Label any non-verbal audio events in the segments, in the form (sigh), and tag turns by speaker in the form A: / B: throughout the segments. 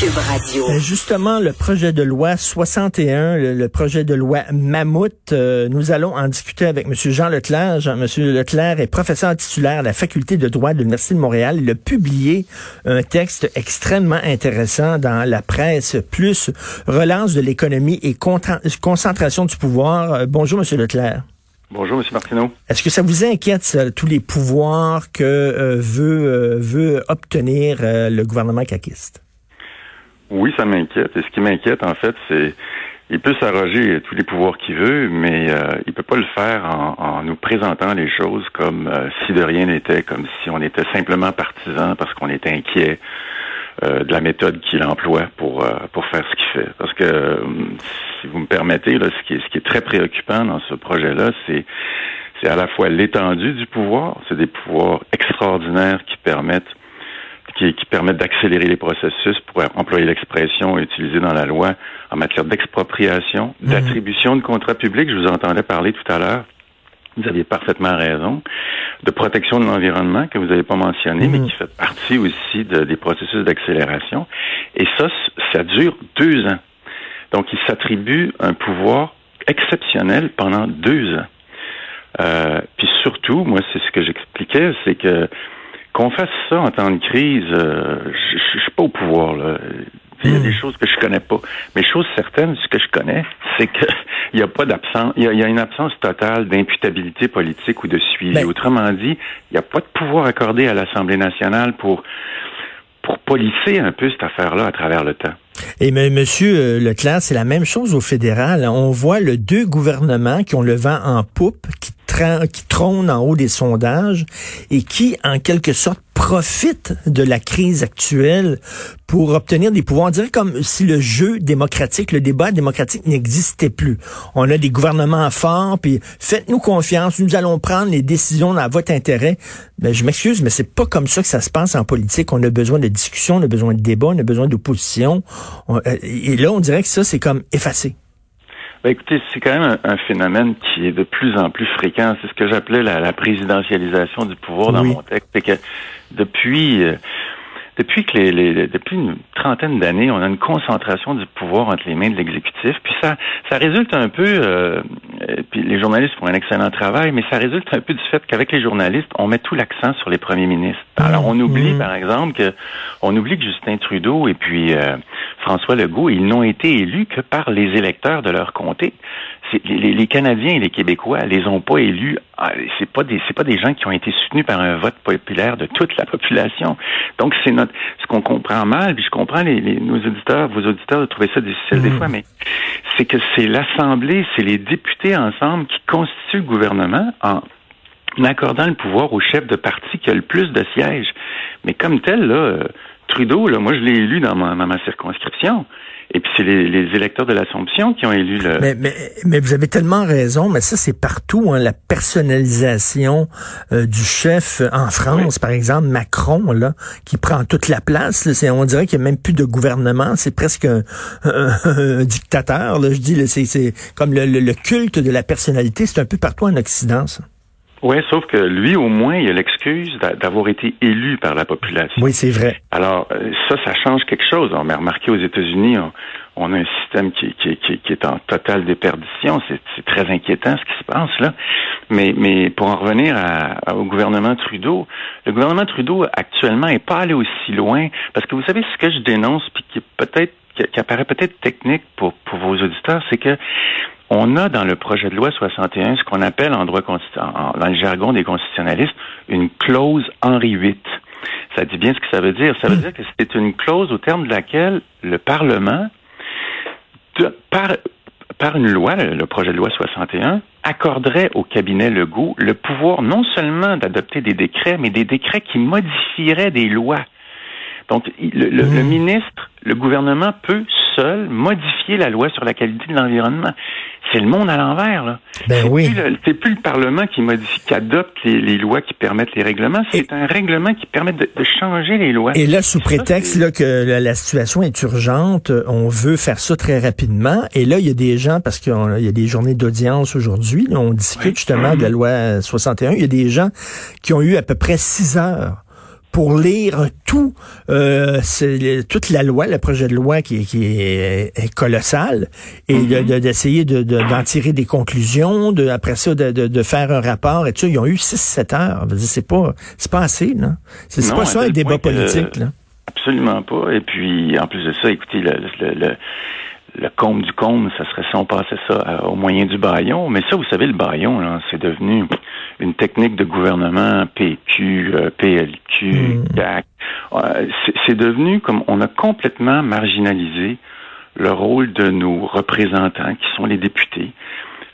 A: Cube Radio.
B: Euh, Justement, le projet de loi 61, le, le projet de loi Mammouth, euh, nous allons en discuter avec M. Jean Leclerc. Jean, M. Leclerc est professeur titulaire à la faculté de droit de l'Université de Montréal. Il a publié un texte extrêmement intéressant dans la presse, plus relance de l'économie et concentration du pouvoir. Euh, bonjour, M. Leclerc.
C: Bonjour, M. Martineau.
B: Est-ce que ça vous inquiète, ça, tous les pouvoirs que euh, veut, euh, veut obtenir euh, le gouvernement caquiste?
C: Oui, ça m'inquiète. Et ce qui m'inquiète, en fait, c'est il peut s'arroger tous les pouvoirs qu'il veut, mais euh, il peut pas le faire en, en nous présentant les choses comme euh, si de rien n'était, comme si on était simplement partisan parce qu'on était inquiet euh, de la méthode qu'il emploie pour euh, pour faire ce qu'il fait. Parce que euh, si vous me permettez, là, ce qui est ce qui est très préoccupant dans ce projet-là, c'est c'est à la fois l'étendue du pouvoir, c'est des pouvoirs extraordinaires qui permettent qui, qui permettent d'accélérer les processus pour employer l'expression utilisée dans la loi en matière d'expropriation,
B: Mhm.
C: d'attribution de contrats publics. Je vous entendais parler tout à l'heure. Vous aviez parfaitement raison. De protection de l'environnement que vous n'avez pas mentionné,
B: Mhm.
C: mais qui fait partie aussi de- des processus d'accélération. Et ça, ça dure deux ans. Donc, il s'attribue un pouvoir exceptionnel pendant deux ans. Euh, puis surtout, moi, c'est ce que j'expliquais, c'est que qu'on fasse ça en temps de crise, euh, je suis pas au pouvoir. Là. Il y a
B: Hmm.
C: des choses que je connais pas. Mais chose certaine, ce que je connais, (laughs) c'est que il y a pas d'absence, il y a, il y a une absence totale d'imputabilité politique ou de suivi.
B: Ben-
C: Autrement dit, il n'y a pas de pouvoir accordé à l'Assemblée nationale pour pour polisser un peu cette affaire-là à travers le temps.
B: Et mais Monsieur euh, Leclerc, c'est la même chose au fédéral. On voit le deux gouvernements qui ont le vent en poupe, qui, qui trônent en haut des sondages et qui, en quelque sorte, profitent de la crise actuelle pour obtenir des pouvoirs. On dirait comme si le jeu démocratique, le débat démocratique n'existait plus. On a des gouvernements forts, puis faites-nous confiance, nous allons prendre les décisions dans votre intérêt. Ben, je m'excuse, mais c'est pas comme ça que ça se passe en politique. On a besoin de discussion, on a besoin de débat, on a besoin d'opposition. On- euh, Et là, on dirait que ça, c'est comme effacé.
C: Ben écoutez, c'est quand même un, un phénomène qui est de plus en plus fréquent. C'est ce que j'appelais la, la présidentialisation du pouvoir dans
B: Oui.
C: mon texte. C'est que depuis euh, depuis que les, les- depuis une trentaine d'années, on a une concentration du pouvoir entre les mains de l'exécutif. Puis ça, ça résulte un peu. euh, puis les journalistes font un excellent travail, mais ça résulte un peu du fait qu'avec les journalistes, on met tout l'accent sur les premiers ministres. Alors on oublie,
B: Mhm.
C: par exemple, que on oublie que Justin Trudeau et puis euh, François Legault, ils n'ont été élus que par les électeurs de leur comté. Les, Canadiens et les Québécois les ont pas élus. Ah, C'est pas des c'est pas des gens qui ont été soutenus par un vote populaire de toute la population. Donc c'est notre ce qu'on comprend mal. Puis je comprends les, les- nos auditeurs, vos auditeurs de trouver ça difficile des
B: Mhm.
C: fois, mais c'est que c'est l'Assemblée, c'est les députés ensemble qui constituent le gouvernement en accordant le pouvoir au chef de parti qui a le plus de sièges. Mais comme tel, là, Trudeau, là, moi je l'ai élu dans ma, dans ma circonscription. Et puis c'est les, les électeurs de l'Assomption qui ont élu le.
B: Mais, mais, mais vous avez tellement raison, mais ça, c'est partout, hein, la personnalisation euh, du chef en France, par exemple, Macron, là, qui prend toute la place. là. On dirait qu'il n'y a même plus de gouvernement. C'est presque un, un- un dictateur. Là, je dis, c'est comme le, le- le culte de la personnalité. C'est un peu partout en Occident, ça.
C: Oui, sauf que lui, au moins, il a l'excuse d'a- d'avoir été élu par la population.
B: Oui, c'est vrai.
C: Alors, euh, ça, ça change quelque chose. On a remarqué aux États-Unis, on, on a un système qui, qui, qui, qui est en totale déperdition. C'est très inquiétant ce qui se passe là. Mais, mais pour en revenir à- à- au gouvernement Trudeau, le gouvernement Trudeau actuellement est pas allé aussi loin parce que vous savez ce que je dénonce puis qui est peut-être qui, qui apparaît peut-être technique pour, pour vos auditeurs, c'est que on a dans le projet de loi 61 ce qu'on appelle en droit constitu- en- dans le jargon des constitutionnalistes une clause Henri VIII. Ça dit bien ce que ça veut dire. Ça veut dire que c'est une clause au terme de laquelle le Parlement, de- par, par une loi, le, projet de loi 61, accorderait au cabinet Legault le pouvoir non seulement d'adopter des décrets, mais des décrets qui modifieraient des lois. Donc, le, le- le ministre, le gouvernement peut modifier la loi sur la qualité de l'environnement. C'est le monde à l'envers, là.
B: Ben oui.
C: C'est plus le Parlement qui modifie, qui adopte les, lois qui permettent les règlements. C'est un règlement qui permet de, changer les lois.
B: Et là, sous prétexte là, que la, situation est urgente, on veut faire ça très rapidement. Et là, il y a des gens, parce qu'il y a des journées d'audience aujourd'hui, on discute justement de la loi 61, il y a des gens qui ont eu à peu près six heures pour lire tout, euh, toute la loi, le projet de loi qui, qui est, colossal, et mm-hmm. d'essayer de, d'en tirer des conclusions, de, après ça, de, de, faire un rapport et tout. Ils ont eu 6-7 heures. C'est pas, c'est pas assez, là. C'est, pas ça un débat politique, là.
C: Absolument pas. Et puis, en plus de ça, écoutez, le, le, le comble du comble, ça serait si on passait ça euh, au moyen du baillon. Mais ça, vous savez, le baillon, c'est devenu une technique de gouvernement PQ, euh, PLQ, DAC. Euh, c'est devenu comme on a complètement marginalisé le rôle de nos représentants, qui sont les députés.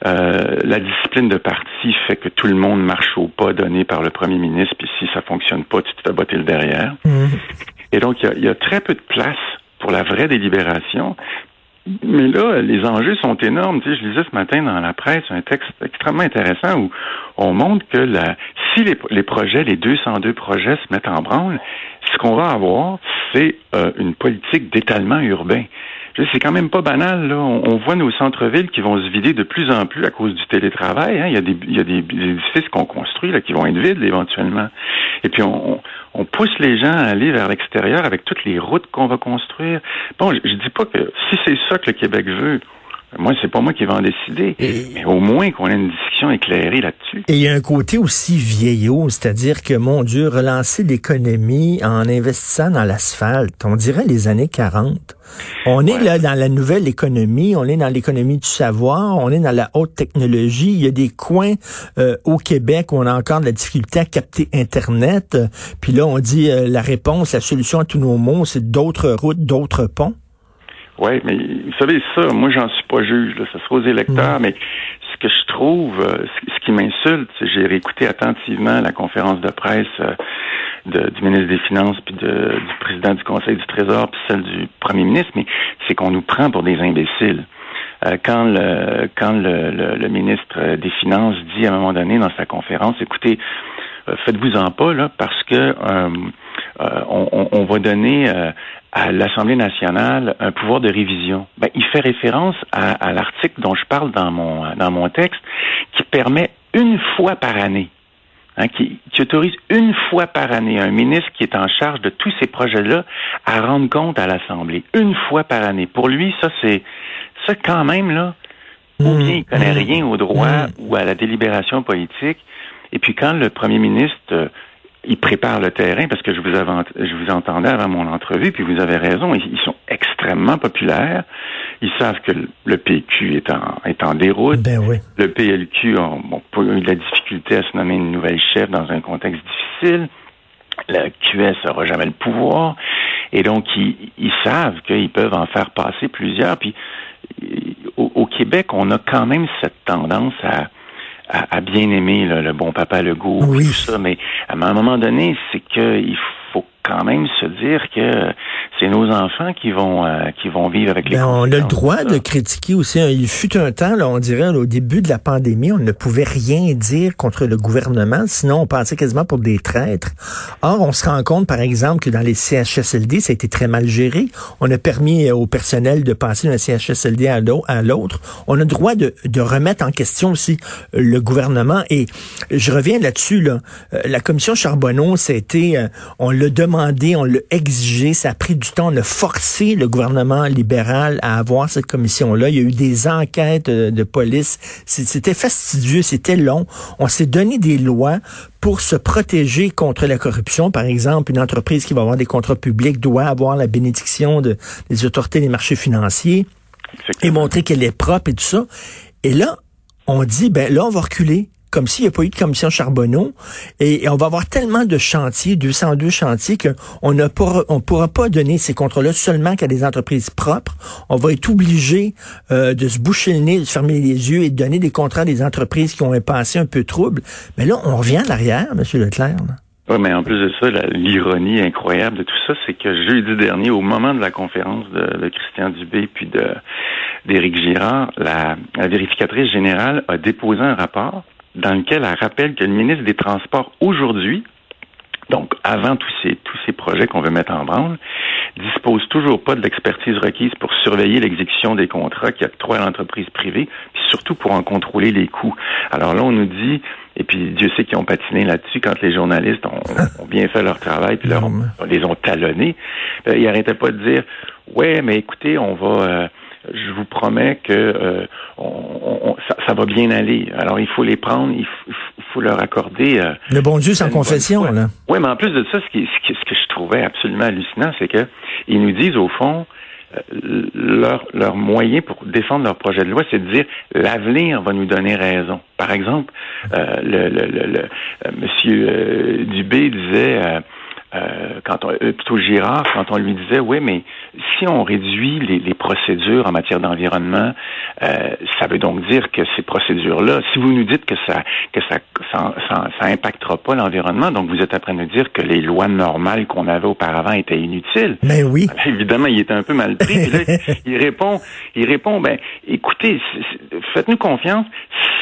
C: la discipline de parti fait que tout le monde marche au pas donné par le premier ministre, puis si ça fonctionne pas, tu te fais botter le derrière. Hmm. Et donc, il y a, très peu de place pour la vraie délibération. Mais là, les enjeux sont énormes. Je lisais ce matin dans la presse un texte extrêmement intéressant où on montre que la, si les, les projets, les 202 projets se mettent en branle, ce qu'on va avoir, c'est euh, une politique d'étalement urbain. C'est quand même pas banal. Là. On, voit nos centres-villes qui vont se vider de plus en plus à cause du télétravail. Hein. Il, y a des, il y a des édifices qu'on construit là, qui vont être vides éventuellement. Et puis on, pousse les gens à aller vers l'extérieur avec toutes les routes qu'on va construire. Bon, je, je dis pas que si c'est ça que le Québec veut, moi, c'est pas moi qui vais en décider. mais au moins qu'on ait une discussion éclairée là-dessus.
B: Et il y a un côté aussi vieillot, c'est-à-dire que, mon Dieu, relancer l'économie en investissant dans l'asphalte, on dirait les années 40. On est là dans la nouvelle économie, on est dans l'économie du savoir, on est dans la haute technologie. Il y a des coins euh, au Québec où on a encore de la difficulté à capter Internet. Puis là, on dit euh, la réponse, la solution à tous nos maux, c'est d'autres routes, d'autres ponts.
C: Oui, mais vous savez ça, moi j'en suis pas juge, là, ça sera aux électeurs, mm. mais ce que je trouve, euh, ce, qui m'insulte, c'est j'ai réécouté attentivement la conférence de presse euh, de, du ministre des Finances, puis de, du président du Conseil du Trésor, puis celle du Premier ministre, mais c'est qu'on nous prend pour des imbéciles. Euh, quand le quand le, le, ministre des Finances dit à un moment donné dans sa conférence, écoutez, faites-vous en pas là, parce que on, on, va donner à l'Assemblée nationale un pouvoir de révision. Ben, il fait référence à, l'article dont je parle dans mon, dans mon texte, qui permet une fois par année, hein, qui, qui, autorise une fois par année un ministre qui est en charge de tous ces projets-là à rendre compte à l'Assemblée. Une fois par année. Pour lui, ça, c'est ça quand même, là, ou bien il connaît mmh. rien au droit mmh. ou à la délibération politique. Et puis quand le premier ministre ils préparent le terrain parce que je vous, je vous entendais avant mon entrevue, puis vous avez raison, ils, sont extrêmement populaires. Ils savent que le PQ est en, est en déroute.
B: Ben oui.
C: Le PLQ a bon, eu de la difficulté à se nommer une nouvelle chef dans un contexte difficile. La QS n'aura jamais le pouvoir. Et donc, ils, ils savent qu'ils peuvent en faire passer plusieurs. Puis, au, au Québec, on a quand même cette tendance à à, bien aimer le bon papa Legault, oui. tout ça, mais à un moment donné, c'est qu'il faut quand même se dire que c'est nos enfants qui vont euh, qui vont vivre avec les
B: ben,
C: On a
B: le droit de critiquer aussi. Il fut un temps, là, on dirait, au début de la pandémie, on ne pouvait rien dire contre le gouvernement, sinon on passait quasiment pour des traîtres. Or, on se rend compte, par exemple, que dans les CHSLD, ça a été très mal géré. On a permis au personnel de passer d'un CHSLD à l'autre. On a le droit de, de remettre en question aussi le gouvernement. Et je reviens là-dessus. Là. Euh, la commission Charbonneau, c'était, euh, on l'a demandé, on l'a exigé, ça a pris du temps, on a forcé le gouvernement libéral à avoir cette commission-là. Il y a eu des enquêtes euh, de, police. C'était fastidieux, c'était long. On s'est donné des lois pour se protéger contre la corruption. Par exemple, une entreprise qui va avoir des contrats publics doit avoir la bénédiction de, des autorités des marchés financiers et montrer qu'elle est propre et tout ça. Et là, on dit, ben là, on va reculer comme s'il n'y a pas eu de commission Charbonneau. Et, on va avoir tellement de chantiers, 202 chantiers, qu'on ne pourra, on pourra pas donner ces contrats-là seulement qu'à des entreprises propres. On va être obligé euh, de se boucher le nez, de se fermer les yeux et de donner des contrats à des entreprises qui ont un passé un peu trouble. Mais là, on revient en arrière, M. Leclerc.
C: Oui, mais en plus de ça, l'ironie incroyable de tout ça, c'est que jeudi dernier, au moment de la conférence de, Christian Dubé puis d'Éric Girard, la vérificatrice générale a déposé un rapport dans lequel elle rappelle que le ministre des Transports aujourd'hui, donc avant tous ces tous ces projets qu'on veut mettre en branle, dispose toujours pas de l'expertise requise pour surveiller l'exécution des contrats qui octroient à l'entreprise privée, puis surtout pour en contrôler les coûts. Alors là, on nous dit, et puis Dieu sait qu'ils ont patiné là-dessus quand les journalistes ont, (laughs) bien fait leur travail, puis là, on, les ont talonnés. Euh, ils arrêtaient pas de dire, ouais, mais écoutez, on va euh, je vous promets que euh, on, ça, va bien aller. Alors, il faut les prendre, il faut, leur accorder... Euh,
B: le bon Dieu sans confession, là.
C: Oui, mais en plus de ça, ce, qui, ce, que je trouvais absolument hallucinant, c'est que ils nous disent, au fond, euh, leur, leur moyen pour défendre leur projet de loi, c'est de dire l'avenir va nous donner raison. Par exemple, le, le, le, Monsieur Dubé disait euh, quand on, euh, plutôt Girard, quand on lui disait, oui, mais si on réduit les, les procédures en matière d'environnement, euh, ça veut donc dire que ces procédures-là, si vous nous dites que ça que ça ça, ça, impactera pas l'environnement, donc vous êtes après nous dire que les lois normales qu'on avait auparavant étaient inutiles.
B: Mais oui. (laughs)
C: évidemment, il était un peu mal pris. là, il répond, il répond, ben, écoutez, faites-nous confiance.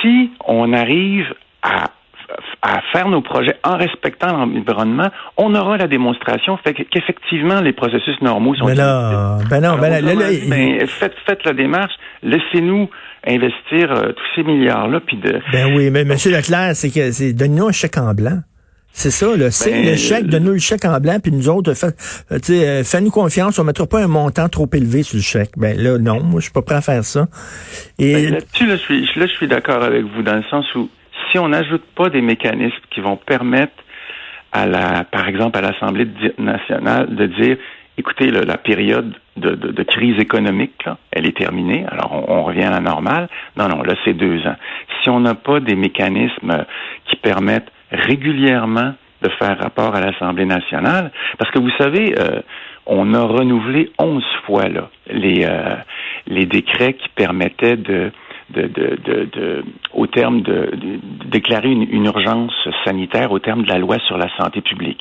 C: Si on arrive à à faire nos projets en respectant l'environnement, on aura la démonstration qu'effectivement les processus normaux sont.
B: Ben là, ben non, ben, là,
C: ben, faites, faites la démarche, laissez-nous investir euh, tous ces milliards-là, puis de.
B: Ben oui, mais M. Leclerc, c'est que c'est donnez-nous un chèque en blanc. C'est ça, là. C'est ben, le chèque, donne-nous le chèque en blanc, puis nous autres, fait, euh, euh, fais-nous confiance, on mettra pas un montant trop élevé sur le chèque. Ben là, non, moi, je suis pas prêt à faire ça.
C: Et... Ben, là-dessus, là, je suis, là, je suis d'accord avec vous, dans le sens où si on n'ajoute pas des mécanismes qui vont permettre à la, par exemple, à l'Assemblée nationale de dire, écoutez, la période de, crise économique, elle est terminée, alors on, revient à la normale. Non, non, là, c'est deux ans. Si on n'a pas des mécanismes qui permettent régulièrement de faire rapport à l'Assemblée nationale, parce que vous savez, euh, on a renouvelé onze fois là, les, euh, les décrets qui permettaient de de, au terme de, déclarer une, urgence sanitaire au terme de la loi sur la santé publique.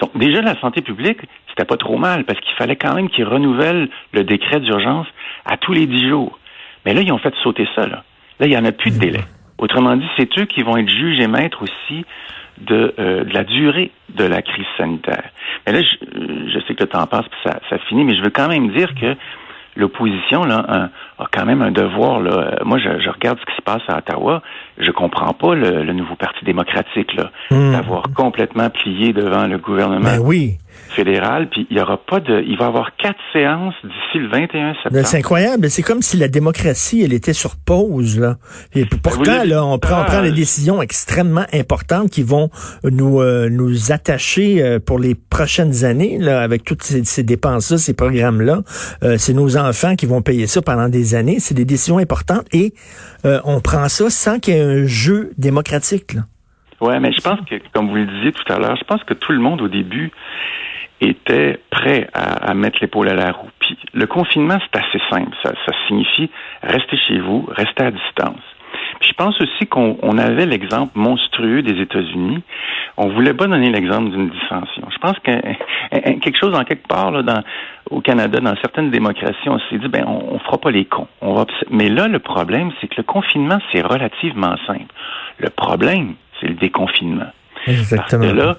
C: Donc déjà la santé publique, c'était pas trop mal parce qu'il fallait quand même qu'ils renouvellent le décret d'urgence à tous les dix jours. Mais là, ils ont fait sauter ça. Là, là il y en a plus de délai. Autrement dit, c'est eux qui vont être juges et maîtres aussi de, euh, la durée de la crise sanitaire. Mais là, je, je sais que le temps passe, puis ça finit, mais je veux quand même dire que l'opposition là a, quand même un devoir. Là. Moi, je, regarde ce qui se passe à Ottawa. Je comprends pas le, nouveau Parti démocratique là, hmm. d'avoir complètement plié devant le gouvernement.
B: Ben oui
C: fédéral, puis il y aura pas de, il va y avoir quatre séances d'ici le 21 septembre.
B: C'est incroyable, c'est comme si la démocratie, elle était sur pause là. Et pourtant, là, on prend, on prend des décisions extrêmement importantes qui vont nous euh, nous attacher euh, pour les prochaines années là, avec toutes ces, dépenses-là, ces programmes-là. Euh, c'est nos enfants qui vont payer ça pendant des années. C'est des décisions importantes et on prend ça sans qu'il y ait un jeu démocratique. Là.
C: Ouais, mais je pense que, comme vous le disiez tout à l'heure, je pense que tout le monde au début était prêt à, mettre l'épaule à la roue. Puis le confinement, c'est assez simple. Ça, ça signifie rester chez vous, rester à distance. Puis je pense aussi qu'on avait l'exemple monstrueux des États-Unis. On voulait pas donner l'exemple d'une dissension. Je pense que quelque chose en quelque part là, dans, au Canada, dans certaines démocraties, on s'est dit ben on, on fera pas les cons. On va, mais là le problème, c'est que le confinement c'est relativement simple. Le problème, c'est le déconfinement.
B: Exactement.
C: Parce que là,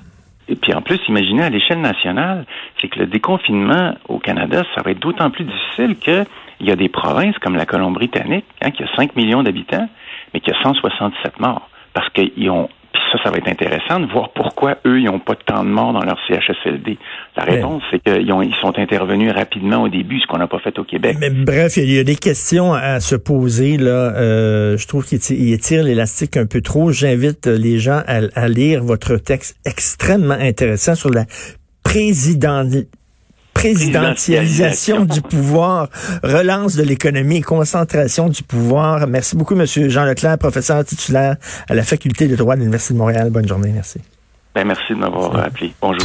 C: et puis en plus, imaginez à l'échelle nationale, c'est que le déconfinement au Canada, ça va être d'autant plus difficile qu'il y a des provinces comme la Colombie-Britannique, hein, qui a 5 millions d'habitants, mais qui a 167 morts. Parce qu'ils ont ça, ça va être intéressant de voir pourquoi eux, ils n'ont pas tant de morts dans leur CHSLD. La réponse, c'est qu'ils ils sont intervenus rapidement au début, ce qu'on n'a pas fait au Québec.
B: Mais bref, il y a des questions à se poser. Là, euh, je trouve qu'il étire l'élastique un peu trop. J'invite les gens à, à lire votre texte extrêmement intéressant sur la présidente présidentialisation du pouvoir, relance de l'économie concentration du pouvoir. Merci beaucoup, Monsieur Jean Leclerc, professeur titulaire à la Faculté de droit de l'Université de Montréal. Bonne journée, merci.
C: Ben, merci de m'avoir appelé. Bonjour.